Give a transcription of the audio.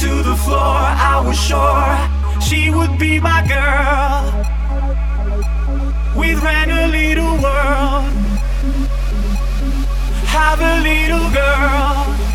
To the floor, I was sure she would be my girl. We ran a little world, have a little girl.